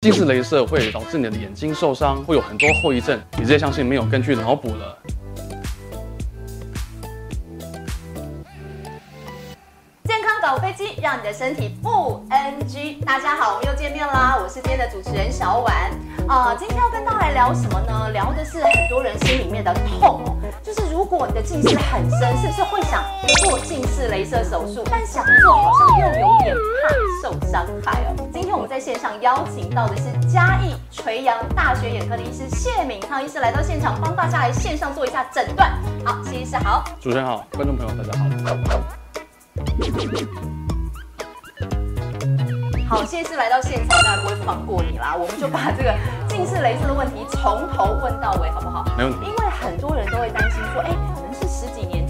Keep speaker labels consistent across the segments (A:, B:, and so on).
A: 近视镭射会导致你的眼睛受伤，会有很多后遗症，你直接相信没有根据脑补了。
B: 小飞机，让你的身体不 NG。大家好，我们又见面啦，我是今天的主持人小婉。啊，今天要跟大家来聊什么呢？聊的是很多人心里面的痛，就是如果你的近视很深，是不是会想做近视雷射手术？但想做好像又有点怕受伤害哦。今天我们在线上邀请到的是嘉义垂杨大学眼科的医师谢敏康医师来到现场，帮大家来线上做一下诊断。好，谢医师好。
A: 主持人好，观众朋友大家好。
B: 好，现在是来到现场，当然不会放过你啦。我们就把这个近视雷射的问题从头问到尾，好不好？
A: 没问题。
B: 因为很多人都会担心说，哎，可能是十几年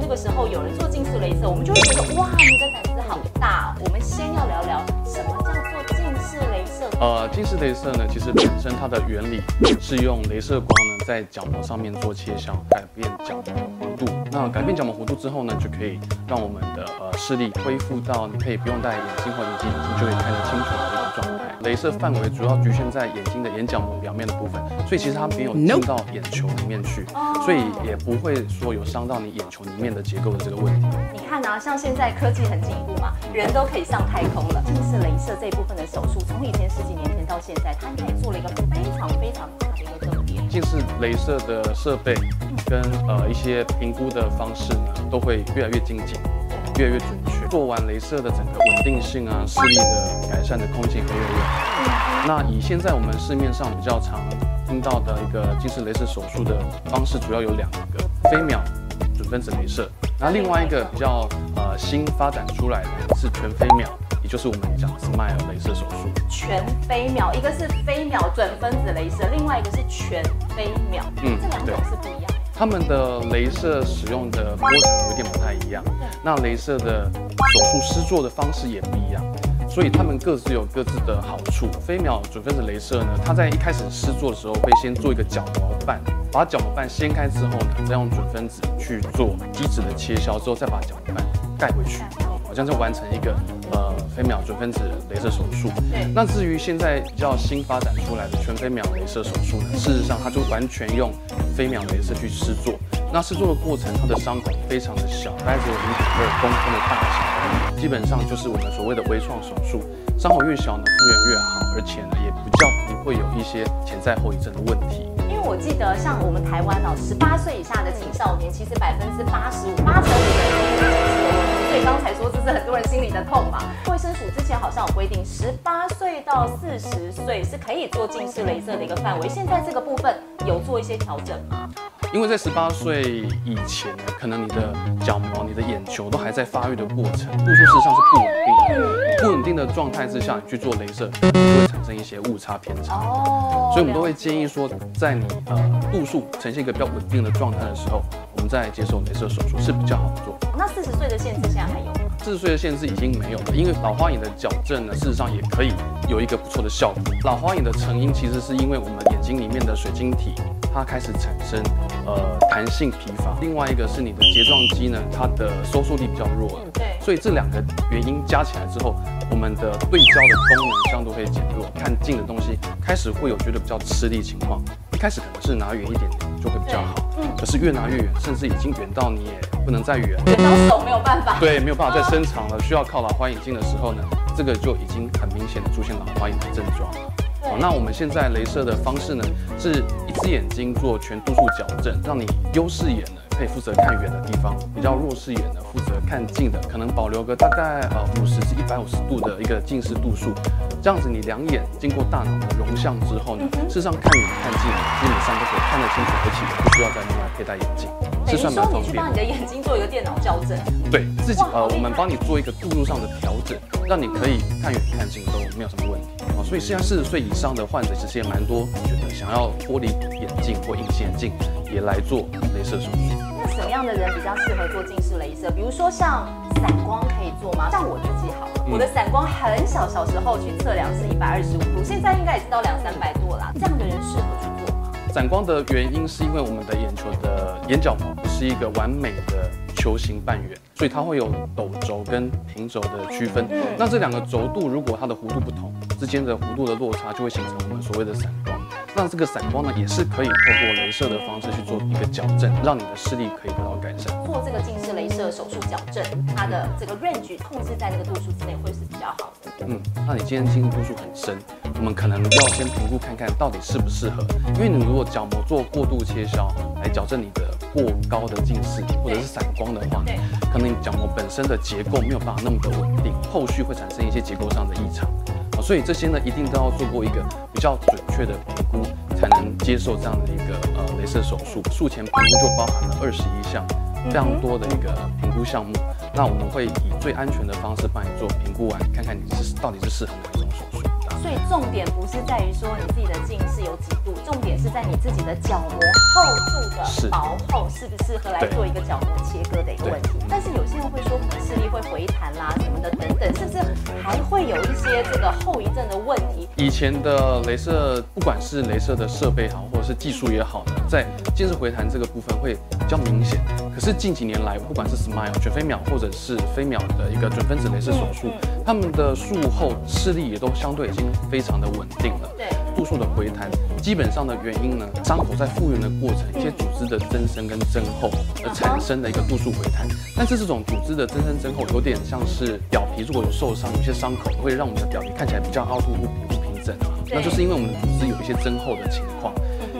B: 那个时候有人做近视雷射，我们就会觉得，哇，你的胆子好大。我们先要聊聊什么叫做近视雷射。
A: 呃，近视雷射呢，其实本身它的原理是用镭射光呢，在角膜上面做切削，改变角膜的弧度。那改变角膜弧度之后呢，就可以让我们的呃视力恢复到你可以不用戴眼镜或隐形眼镜就可以看得清楚的一个状态。镭射范围主要局限在眼睛的眼角膜表面的部分，所以其实它没有进到眼球里面去，所以也不会说有伤到你眼球里面的结构的这个问题。
B: 你看啊，像现在科技很进步嘛，人都可以上太空了。近视镭射这一部分的手术，从以前十几年前到现在，它应该也做了一个非常非常大的一个更变。
A: 近视镭射的设备跟呃一些评估的方式呢，都会越来越精进，越来越准确。做完镭射的整个稳定性啊，视力的改善的空间会越来越好。那以现在我们市面上比较常听到的一个近视镭射手术的方式，主要有两个：飞秒准分子镭射。那另外一个比较呃新发展出来的是全飞秒，也就是我们讲的 SMILE 镭射手术。
B: 全飞秒，一个是飞秒准分子镭射，另外一个是全飞秒。嗯，这两种是不一样。
A: 他们的镭射使用的波长有点不太一样，那镭射的手术施作的方式也不一样，所以他们各自有各自的好处。飞秒准分子镭射呢，它在一开始施作的时候会先做一个角膜瓣，把角膜瓣掀开之后呢，再用准分子去做基质的切削，之后再把角膜瓣盖回去，好像就完成一个呃飞秒准分子镭射手术。那至于现在比较新发展出来的全飞秒镭射手术呢，事实上它就完全用飞秒镭射去施作。那施作的过程，它的伤口非常的小，大概只有零点二公分的大小，基本上就是我们所谓的微创手术。伤口越小呢，复原越好，而且呢，也不叫不会有一些潜在后遗症的问题。
B: 因为我记得，像我们台湾哦，十八岁以下的青少年，其实百分之八十五、八成五的人都有近视。所以刚才说这是很多人心里的痛嘛。卫生署之前好像有规定，十八岁到四十岁是可以做近视雷射的一个范围。现在这个部分有做一些调整吗？
A: 因为在十八岁以前呢，可能你的角膜、你的眼球都还在发育的过程，度数事实上是不稳定的。不稳定的状态之下，你去做镭射，就会产生一些误差偏差。哦。所以我们都会建议说，在你呃度数呈现一个比较稳定的状态的时候，我们再接受镭射手术是比较好做。
B: 那四十岁的限制现在还有吗？
A: 四十岁的限制已经没有了，因为老花眼的矫正呢，事实上也可以有一个不错的效果。老花眼的成因其实是因为我们眼睛里面的水晶体。它开始产生呃弹性疲乏，另外一个是你的睫状肌呢，它的收缩力比较弱了，
B: 对，
A: 所以这两个原因加起来之后，我们的对焦的功能相对会减弱，看近的东西开始会有觉得比较吃力情况。一开始可能是拿远一点点就会比较好，嗯，可是越拿越远，甚至已经远到你也不能再远，
B: 远到手没有办法，
A: 对，没有办法再伸长了，需要靠老花眼镜的时候呢，这个就已经很明显的出现老花眼的症状。那我们现在镭射的方式呢，是一只眼睛做全度数矫正，让你优势眼呢可以负责看远的地方，比较弱势眼呢负责看近的，可能保留个大概呃五十至一百五十度的一个近视度数，这样子你两眼经过大脑的融像之后呢，事实上看远看近基本上都可以看得清楚，而且不需要再另外佩戴眼镜。
B: 是算蛮方便。你去帮你的眼睛做一个电脑校正，
A: 对自己呃，我们帮你做一个度数上的调整，让你可以看远看近都没有什么问题啊。所以现在四十岁以上的患者其实也蛮多，觉得想要脱离眼镜或隐形眼镜，也来做镭射手术。
B: 那什么样的人比较适合做近视镭射？比如说像散光可以做吗？像我自己好了，我的散光很小，小时候去测量是一百二十五度，现在应该也是到两三百度啦。这样的人适合去做吗？
A: 散光的原因是因为我们的眼球的眼角膜不是一个完美的。球形半圆，所以它会有陡轴跟平轴的区分。那这两个轴度如果它的弧度不同，之间的弧度的落差就会形成我们所谓的散光。那这个散光呢，也是可以透过镭射的方式去做一个矫正，让你的视力可以得到改善。
B: 做这个近视镭射手术矫正，它的这个 range 控制在那个度数之内会是比较好的。
A: 嗯，那你今天近视度数很深，我们可能要先评估看看到底适不适合。因为你如果角膜做过度切削来矫正你的过高的近视或者是散光的话，
B: 对，
A: 可能你角膜本身的结构没有办法那么的稳定，后续会产生一些结构上的异常。啊，所以这些呢，一定都要做过一个比较准确的评估，才能接受这样的一个呃镭射手术。术前评估就包含了二十一项非常多的一个评估项目。那我们会以最安全的方式帮你做评估完，看看你是到底是适合哪一种手术。
B: 所以重点不是在于说你自己的近视有几度，重点是在你自己的角膜厚度的薄厚适不适合来做一个角膜切割的一个问题。但是有些人会说视力会回弹啦什么的等等，是不是还会有一些这个后遗症的问题？
A: 以前的镭射，不管是镭射的设备好，或者是技术也好呢，在近视回弹这个部分会比较明显。可是近几年来，不管是 Smile 卷飞秒或者是飞秒的一个准分子镭射手术，他们的术后视力也都相对已经。非常的稳定了，
B: 对，
A: 度数的回弹，基本上的原因呢，伤口在复原的过程，一些组织的增生跟增厚而产生的一个度数回弹。但是这种组织的增生增厚，有点像是表皮如果有受伤，有些伤口会让我们的表皮看起来比较凹凸不平、不平整啊，那就是因为我们的组织有一些增厚的情况。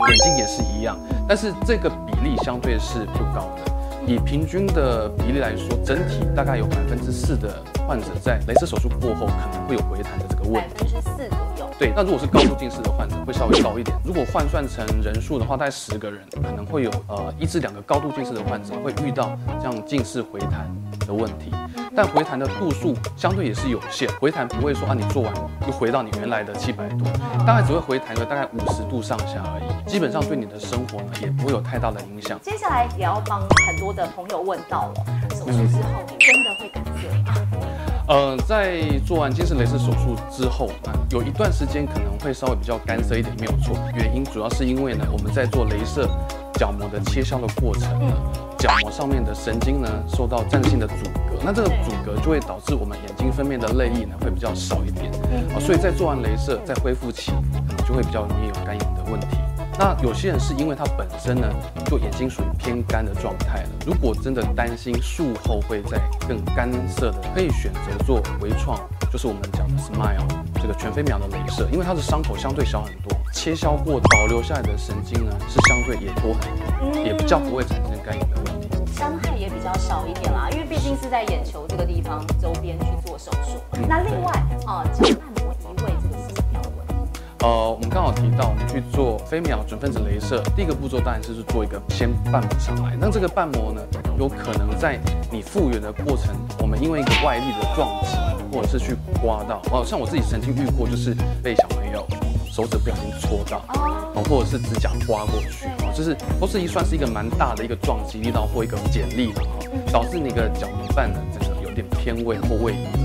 A: 眼睛也是一样，但是这个比例相对是不高的。以平均的比例来说，整体大概有百分之四的患者在镭射手术过后可能会有回弹的这个问题。
B: 百分之四左右。
A: 对，那如果是高度近视的患者会稍微高一点。如果换算成人数的话，大概十个人可能会有呃一至两个高度近视的患者会遇到这样近视回弹的问题。但回弹的度数相对也是有限，回弹不会说啊你做完又回到你原来的七百度，大概只会回弹个大概五十度上下而已，基本上对你的生活呢也不会有太大的影响。
B: 接下来也要帮很多的朋友问到了，手术之后真的会感色吗？
A: 呃，在做完近视镭射手术之后，啊有一段时间可能会稍微比较干涩一点，没有错。原因主要是因为呢，我们在做镭射角膜的切削的过程呢，角膜上面的神经呢受到暂性的阻隔，那这个阻隔就会导致我们眼睛分泌的泪液呢会比较少一点，啊，所以在做完镭射在恢复期，可能就会比较容易有干眼的问题。那有些人是因为他本身呢，就眼睛属于偏干的状态了。如果真的担心术后会再更干涩的，可以选择做微创，就是我们讲的 Smile 这个全飞秒的镭射，因为它的伤口相对小很多，切削过保留下来的神经呢是相对也多很多，也比较不会产生干眼的问题，
B: 伤害也比较少一点啦。因为毕竟是在眼球这个地方周边去做手术。那另外啊。
A: 呃，我们刚好提到，我们去做飞秒准分子镭射，第一个步骤当然就是做一个先瓣膜上来。那这个瓣膜呢，有可能在你复原的过程，我们因为一个外力的撞击，或者是去刮到，哦，像我自己曾经遇过，就是被小朋友手指不小心戳到，哦，或者是指甲刮过去，哦，就是都是一算是一个蛮大的一个撞击力道或一个剪力了，哈，导致你个角膜瓣呢，整个有点偏位或位移。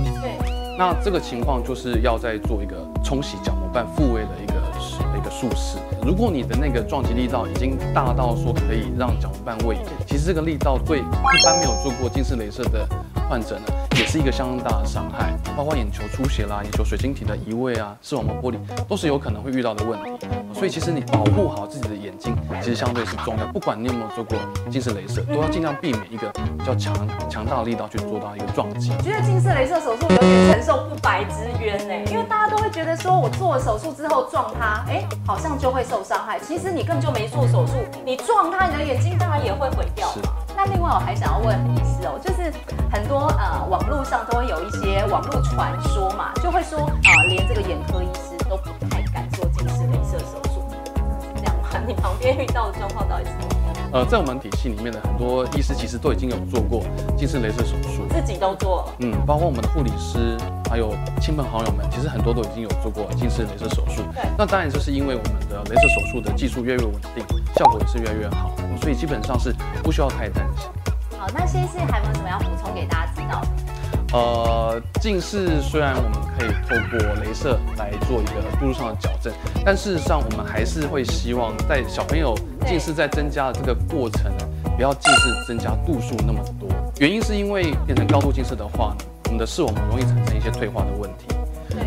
A: 那这个情况就是要再做一个冲洗角膜瓣复位的一个一个术式。如果你的那个撞击力道已经大到说可以让角膜瓣位移，其实这个力道对一般没有做过近视镭射的患者呢，也是一个相当大的伤害，包括眼球出血啦、眼球水晶体的移位啊、视网膜玻璃，都是有可能会遇到的问题。所以其实你保护好自己的眼睛，其实相对是重要。不管你有没有做过近视雷射，都要尽量避免一个比较强强大的力道去做到一个撞击。
B: 觉得近视雷射手术有点承受不白之冤呢，因为大家都会觉得说我做了手术之后撞它，哎，好像就会受伤害。其实你根本就没做手术，你撞它，你的眼睛当然也会毁掉嘛。那另外我还想要问医师哦，就是很多呃网络上都会有一些网络传说嘛，就会说啊，连这个眼科医师都不太旁边遇到的状况到底是怎么样？
A: 呃，在我们体系里面的很多医师其实都已经有做过近视镭射手术，
B: 自己都做了，
A: 嗯，包括我们的护理师还有亲朋好友们，其实很多都已经有做过近视镭射手术。
B: 对，
A: 那当然就是因为我们的镭射手术的技术越来越稳定，效果也是越来越好。所以基本上是不需要太担心。
B: 好，那谢谢还有没有什么要补充给大家知道？
A: 呃，近视虽然我们可以透过镭射来做一个度数上的矫正，但事实上我们还是会希望在小朋友近视在增加的这个过程，不要近视增加度数那么多。原因是因为变成高度近视的话呢，我们的视网膜容易产生一些退化的问题。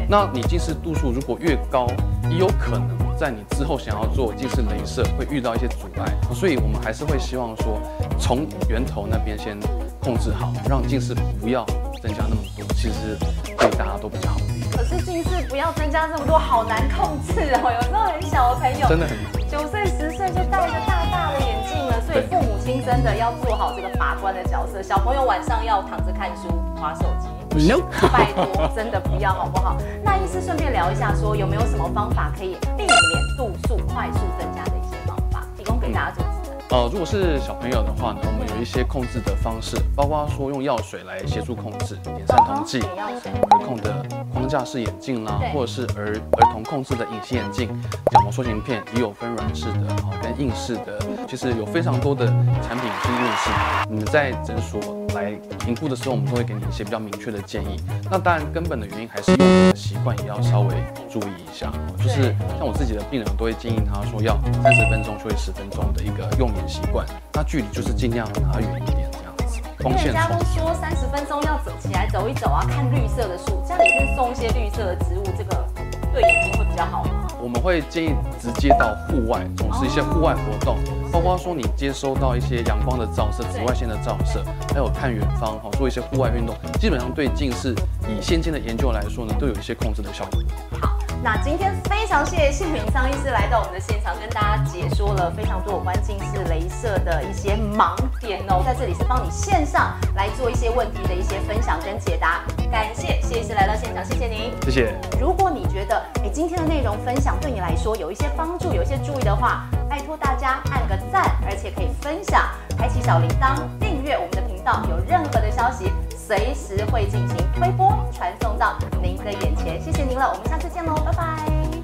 A: 那你近视度数如果越高，也有可能在你之后想要做近视镭射会遇到一些阻碍，所以我们还是会希望说，从源头那边先控制好，让近视不要增加那么多，其实对大家都比较好。
B: 可是近视不要增加这么多，好难控制哦。有时候很小的朋友，
A: 真的很
B: 九岁十岁就戴着大大的眼镜了，所以父母亲真的要做好这个把关的角色。小朋友晚上要躺着看书、划手机。
A: No，
B: 拜托，真的不要好不好？那医师顺便聊一下，说有没有什么方法可以避免度数快速增加的一些方法，提供给大家做。
A: 呃，如果是小朋友的话呢，我们有一些控制的方式，包括说用药水来协助控制，点散瞳剂。儿控的框架式眼镜啦，或者是儿儿童控制的隐形眼镜、角膜塑形片，也有分软式的哦跟硬式的，其实有非常多的产品是润式。你们在诊所来评估的时候，我们都会给你一些比较明确的建议。那当然，根本的原因还是用眼的习惯也要稍微注意一下。哦就是像我自己的病人，我都会建议他说要三十分钟休息十分钟的一个用眼习惯。那距离就是尽量拿远一点这样子，
B: 因
A: 光线
B: 人家都说三十分钟要走起来走一走啊，看绿色的树，家里面种一些绿色的植物，这个对眼睛会比较好吗？
A: 我们会建议直接到户外从事一些户外活动，包括说你接收到一些阳光的照射、紫外线的照射，还有看远方，哈，做一些户外运动，基本上对近视以先进的研究来说呢，都有一些控制的效果。
B: 好，那今天非常谢谢谢敏桑医师来到我们的现场，跟大家解说了非常多有关近视镭射的一些盲点哦，在这里是帮你线上来做一些问题的一些分享跟解答。感谢谢医师来到现场，谢谢您。
A: 谢谢。
B: 如果你觉得哎今天的内容分享对你来说有一些帮助，有一些注意的话，拜托大家按个赞，而且可以分享，开启小铃铛，订阅我们的频道，有任何的消息随时会进行推播传送到您的眼前。谢谢您了，我们下次见喽，拜拜。